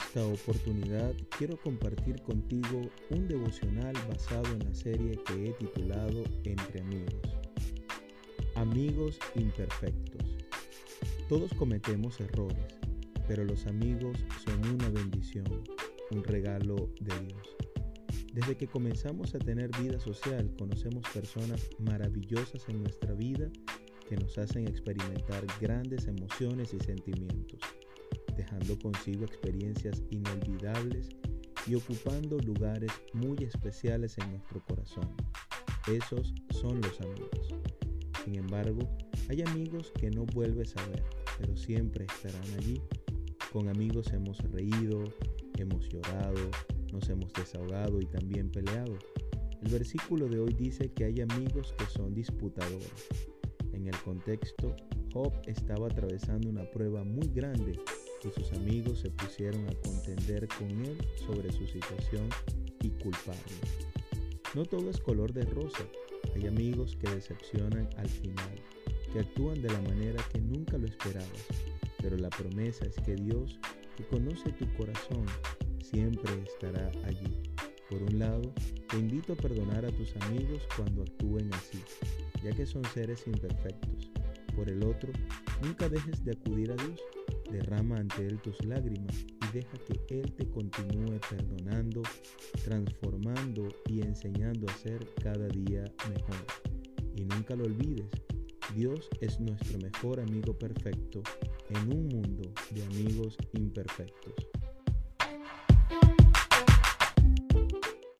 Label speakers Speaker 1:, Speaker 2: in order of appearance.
Speaker 1: esta oportunidad quiero compartir contigo un devocional basado en la serie que he titulado Entre amigos. Amigos imperfectos. Todos cometemos errores, pero los amigos son una bendición, un regalo de Dios. Desde que comenzamos a tener vida social, conocemos personas maravillosas en nuestra vida que nos hacen experimentar grandes emociones y sentimientos dejando consigo experiencias inolvidables y ocupando lugares muy especiales en nuestro corazón. Esos son los amigos. Sin embargo, hay amigos que no vuelves a ver, pero siempre estarán allí. Con amigos hemos reído, hemos llorado, nos hemos desahogado y también peleado. El versículo de hoy dice que hay amigos que son disputadores. En el contexto, Job estaba atravesando una prueba muy grande y sus amigos se pusieron a contender con él sobre su situación y culparlo. No todo es color de rosa, hay amigos que decepcionan al final, que actúan de la manera que nunca lo esperabas, pero la promesa es que Dios, que conoce tu corazón, siempre estará allí. Por un lado, te invito a perdonar a tus amigos cuando actúen así, ya que son seres imperfectos. Por el otro, nunca dejes de acudir a Dios Derrama ante Él tus lágrimas y deja que Él te continúe perdonando, transformando y enseñando a ser cada día mejor. Y nunca lo olvides, Dios es nuestro mejor amigo perfecto en un mundo de amigos imperfectos.